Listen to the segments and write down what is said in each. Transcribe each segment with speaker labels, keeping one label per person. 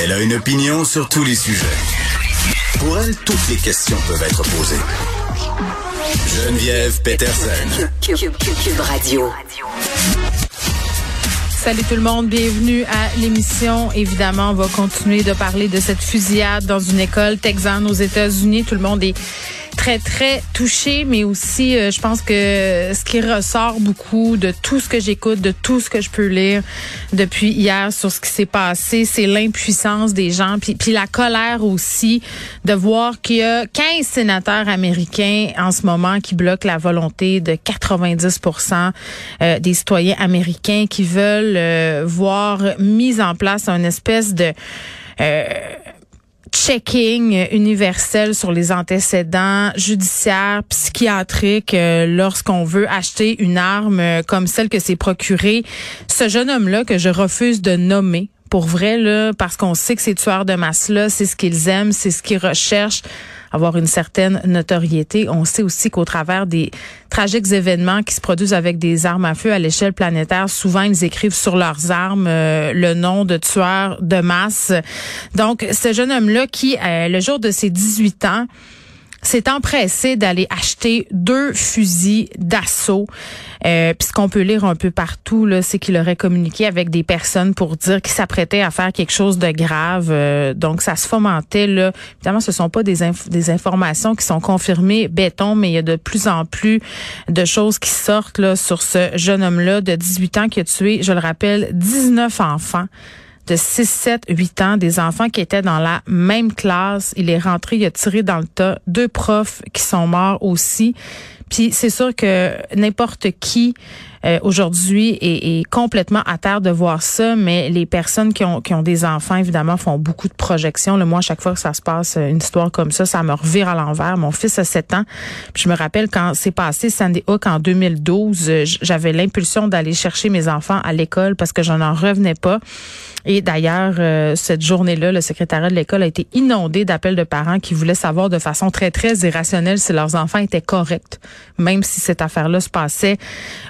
Speaker 1: Elle a une opinion sur tous les sujets. Pour elle, toutes les questions peuvent être posées. Geneviève Peterson.
Speaker 2: Cube Radio.
Speaker 3: Salut tout le monde, bienvenue à l'émission. Évidemment, on va continuer de parler de cette fusillade dans une école texane aux États-Unis. Tout le monde est très, très touché, mais aussi, euh, je pense que ce qui ressort beaucoup de tout ce que j'écoute, de tout ce que je peux lire depuis hier sur ce qui s'est passé, c'est l'impuissance des gens, puis, puis la colère aussi de voir qu'il y a 15 sénateurs américains en ce moment qui bloquent la volonté de 90% euh, des citoyens américains qui veulent euh, voir mise en place une espèce de checking universel sur les antécédents judiciaires, psychiatriques euh, lorsqu'on veut acheter une arme euh, comme celle que s'est procurée ce jeune homme-là que je refuse de nommer. Pour vrai, là, parce qu'on sait que ces tueurs de masse-là, c'est ce qu'ils aiment, c'est ce qu'ils recherchent avoir une certaine notoriété. On sait aussi qu'au travers des tragiques événements qui se produisent avec des armes à feu à l'échelle planétaire, souvent ils écrivent sur leurs armes euh, le nom de tueurs de masse. Donc, ce jeune homme-là qui, euh, le jour de ses 18 ans, s'est empressé d'aller acheter deux fusils d'assaut. Euh, Puis ce qu'on peut lire un peu partout, là, c'est qu'il aurait communiqué avec des personnes pour dire qu'il s'apprêtait à faire quelque chose de grave. Euh, donc ça se fomentait là. Évidemment, ce sont pas des, des informations qui sont confirmées béton, mais il y a de plus en plus de choses qui sortent là sur ce jeune homme-là de 18 ans qui a tué, je le rappelle, 19 enfants de 6, 7, 8 ans, des enfants qui étaient dans la même classe. Il est rentré, il a tiré dans le tas. Deux profs qui sont morts aussi. Puis c'est sûr que n'importe qui euh, aujourd'hui est, complètement à terre de voir ça, mais les personnes qui ont, qui ont des enfants, évidemment, font beaucoup de projections. Le moi, à chaque fois que ça se passe, euh, une histoire comme ça, ça me revire à l'envers. Mon fils a 7 ans. Je me rappelle quand c'est passé Sandy Hook en 2012, euh, j'avais l'impulsion d'aller chercher mes enfants à l'école parce que je n'en revenais pas. Et d'ailleurs, cette journée-là, le secrétariat de l'école a été inondé d'appels de parents qui voulaient savoir de façon très, très irrationnelle si leurs enfants étaient corrects, même si cette affaire-là se passait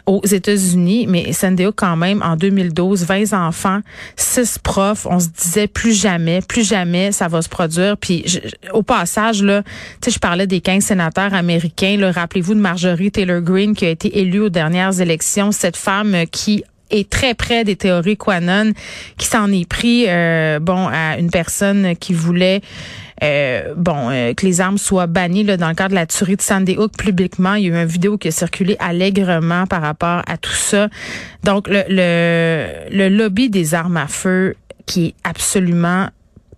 Speaker 3: aux États-Unis, mais Sandy quand même, en 2012, 20 enfants, 6 profs, on se disait plus jamais, plus jamais ça va se produire. Puis au passage, là, tu sais, je parlais des 15 sénateurs américains. Rappelez-vous de Marjorie Taylor Greene qui a été élue aux dernières élections, cette femme qui est très près des théories Quanon, qui s'en est pris, euh, bon, à une personne qui voulait euh, bon, euh, que les armes soient bannies là, dans le cadre de la tuerie de Sandy Hook publiquement. Il y a eu une vidéo qui a circulé allègrement par rapport à tout ça. Donc, le, le, le lobby des armes à feu qui est absolument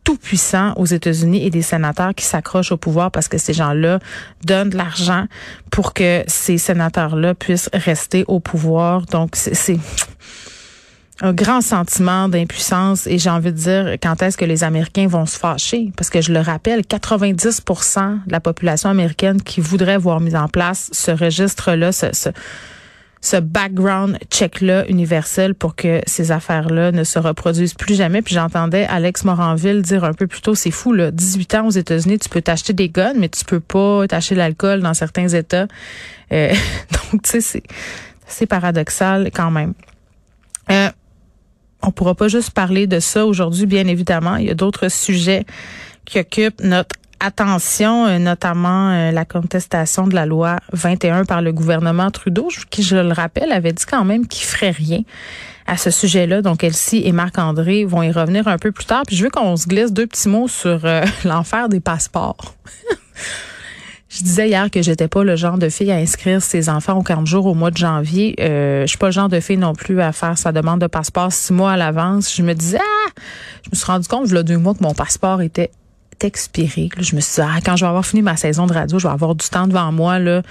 Speaker 3: tout puissant aux États-Unis et des sénateurs qui s'accrochent au pouvoir parce que ces gens-là donnent de l'argent pour que ces sénateurs-là puissent rester au pouvoir. Donc, c'est un grand sentiment d'impuissance et j'ai envie de dire quand est-ce que les Américains vont se fâcher? Parce que je le rappelle 90% de la population américaine qui voudrait voir mis en place ce registre-là ce, ce, ce background check-là universel pour que ces affaires-là ne se reproduisent plus jamais. Puis j'entendais Alex Moranville dire un peu plus tôt, c'est fou, là, 18 ans aux États-Unis, tu peux t'acheter des guns, mais tu peux pas t'acheter l'alcool dans certains États. Euh, donc, tu sais, c'est paradoxal quand même. Euh, on pourra pas juste parler de ça aujourd'hui, bien évidemment. Il y a d'autres sujets qui occupent notre attention, euh, notamment euh, la contestation de la loi 21 par le gouvernement Trudeau, qui, je le rappelle, avait dit quand même qu'il ferait rien à ce sujet-là. Donc, Elsie et Marc-André vont y revenir un peu plus tard. Puis je veux qu'on se glisse deux petits mots sur euh, l'enfer des passeports. Je disais hier que j'étais pas le genre de fille à inscrire ses enfants au 40 jours au mois de janvier. Euh, je suis pas le genre de fille non plus à faire sa demande de passeport six mois à l'avance. Je me disais, ah! je me suis rendu compte, il y a deux mois, que mon passeport était expiré. je me suis dit, ah, quand je vais avoir fini ma saison de radio, je vais avoir du temps devant moi. Là.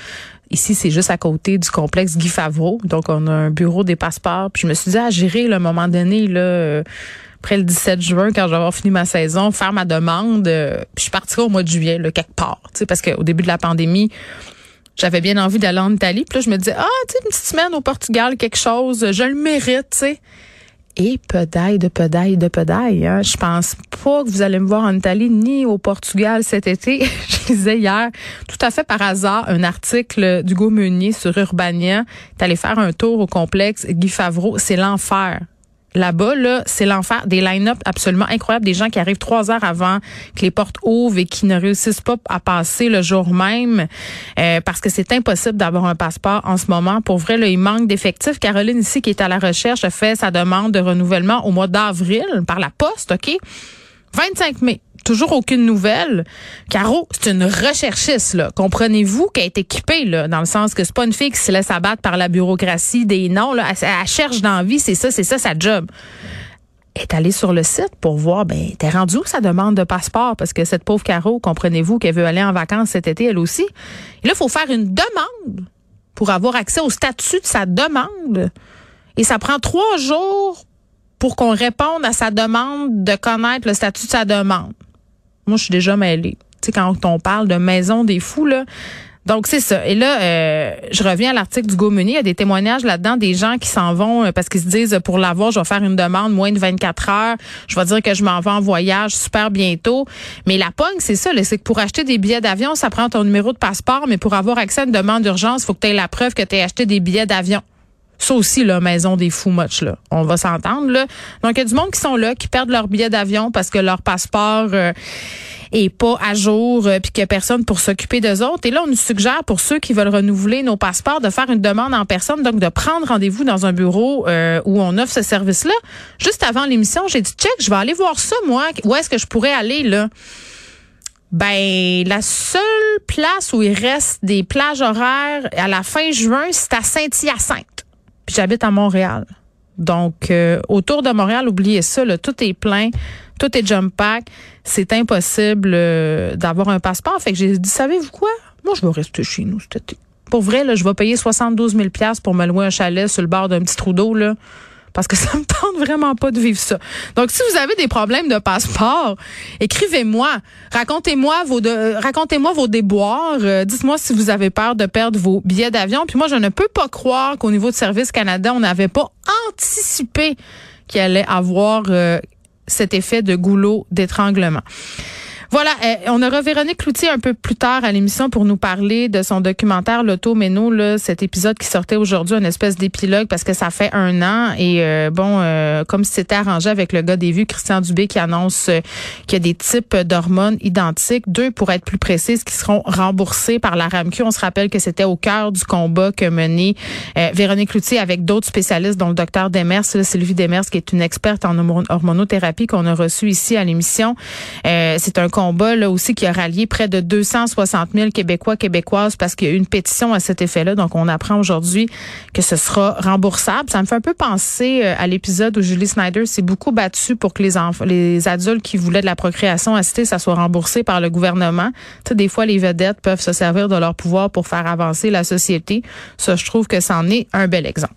Speaker 3: Ici, c'est juste à côté du complexe Guy Favreau. Donc, on a un bureau des passeports. Puis je me suis dit, à ah, gérer, le moment donné, là, euh, après le 17 juin, quand je vais avoir fini ma saison, faire ma demande. Euh, puis je partirai au mois de juillet, quelque part. Parce qu'au début de la pandémie, j'avais bien envie d'aller en Italie. Puis là, je me disais, ah, tu sais, une petite semaine au Portugal, quelque chose, je le mérite, tu sais. Et pedaille de pedaille de pedaille. Hein. Je pense pas que vous allez me voir en Italie ni au Portugal cet été. je lisais hier, tout à fait par hasard, un article d'Hugo Meunier sur Urbania. T'allais faire un tour au complexe Guy Favreau. C'est l'enfer là-bas, là, c'est l'enfer. Des line-up absolument incroyables, des gens qui arrivent trois heures avant que les portes ouvrent et qui ne réussissent pas à passer le jour même euh, parce que c'est impossible d'avoir un passeport en ce moment. Pour vrai, là, il manque d'effectifs. Caroline ici, qui est à la recherche, a fait sa demande de renouvellement au mois d'avril par la poste, OK? 25 mai toujours aucune nouvelle. Caro, c'est une recherchiste, là. Comprenez-vous qu'elle est équipée, là, dans le sens que c'est pas une fille qui se laisse abattre par la bureaucratie des noms, là. Elle, cherche d'envie, c'est ça, c'est ça sa job. Est allée sur le site pour voir, ben, t'es rendu où sa demande de passeport? Parce que cette pauvre Caro, comprenez-vous qu'elle veut aller en vacances cet été, elle aussi? Et là, il faut faire une demande pour avoir accès au statut de sa demande. Et ça prend trois jours pour qu'on réponde à sa demande de connaître le statut de sa demande. Moi, je suis déjà mêlée. Tu sais, quand on parle de maison des fous, là. Donc, c'est ça. Et là, euh, je reviens à l'article du Gomuni. Il y a des témoignages là-dedans des gens qui s'en vont euh, parce qu'ils se disent, pour l'avoir, je vais faire une demande moins de 24 heures. Je vais dire que je m'en vais en voyage super bientôt. Mais la pogne, c'est ça. C'est que pour acheter des billets d'avion, ça prend ton numéro de passeport. Mais pour avoir accès à une demande d'urgence, il faut que tu aies la preuve que tu as acheté des billets d'avion. Ça aussi, la maison des fous much, là. On va s'entendre, là. Donc, il y a du monde qui sont là, qui perdent leur billet d'avion parce que leur passeport euh, est pas à jour, euh, puis qu'il n'y a personne pour s'occuper d'eux autres. Et là, on nous suggère, pour ceux qui veulent renouveler nos passeports, de faire une demande en personne, donc de prendre rendez-vous dans un bureau euh, où on offre ce service-là. Juste avant l'émission, j'ai dit, check, je vais aller voir ça, moi. Où est-ce que je pourrais aller, là? Ben, la seule place où il reste des plages horaires à la fin juin, c'est à Saint-Hyacinthe j'habite à Montréal. Donc, euh, autour de Montréal, oubliez ça, tout est plein, tout est jump pack. C'est impossible euh, d'avoir un passeport. Fait que j'ai dit, savez-vous quoi? Moi, je vais rester chez nous cet été. Pour vrai, là, je vais payer 72 000 pour me louer un chalet sur le bord d'un petit trou d'eau. Parce que ça me tente vraiment pas de vivre ça. Donc, si vous avez des problèmes de passeport, écrivez-moi, racontez-moi vos vos déboires, euh, dites-moi si vous avez peur de perdre vos billets d'avion. Puis moi, je ne peux pas croire qu'au niveau de Service Canada, on n'avait pas anticipé qu'il allait avoir euh, cet effet de goulot d'étranglement. Voilà, euh, on aura Véronique Cloutier un peu plus tard à l'émission pour nous parler de son documentaire L'Auto Méno, là, cet épisode qui sortait aujourd'hui, une espèce d'épilogue parce que ça fait un an et euh, bon, euh, comme c'était arrangé avec le gars des vues, Christian Dubé, qui annonce qu'il y a des types d'hormones identiques, deux pour être plus précises, qui seront remboursés par la RAMQ. On se rappelle que c'était au cœur du combat que menait Véronique Cloutier avec d'autres spécialistes, dont le docteur Demers, Sylvie Demers, qui est une experte en hormonothérapie qu'on a reçue ici à l'émission. C'est un combat là aussi qui a rallié près de 260 000 Québécois, Québécoises parce qu'il y a une pétition à cet effet-là. Donc, on apprend aujourd'hui que ce sera remboursable. Ça me fait un peu penser euh, à l'épisode où Julie Snyder s'est beaucoup battue pour que les enfants, les adultes qui voulaient de la procréation assistée, ça soit remboursé par le gouvernement. Tu sais, des fois, les vedettes peuvent se servir de leur pouvoir pour faire avancer la société. Ça, je trouve que c'en est un bel exemple.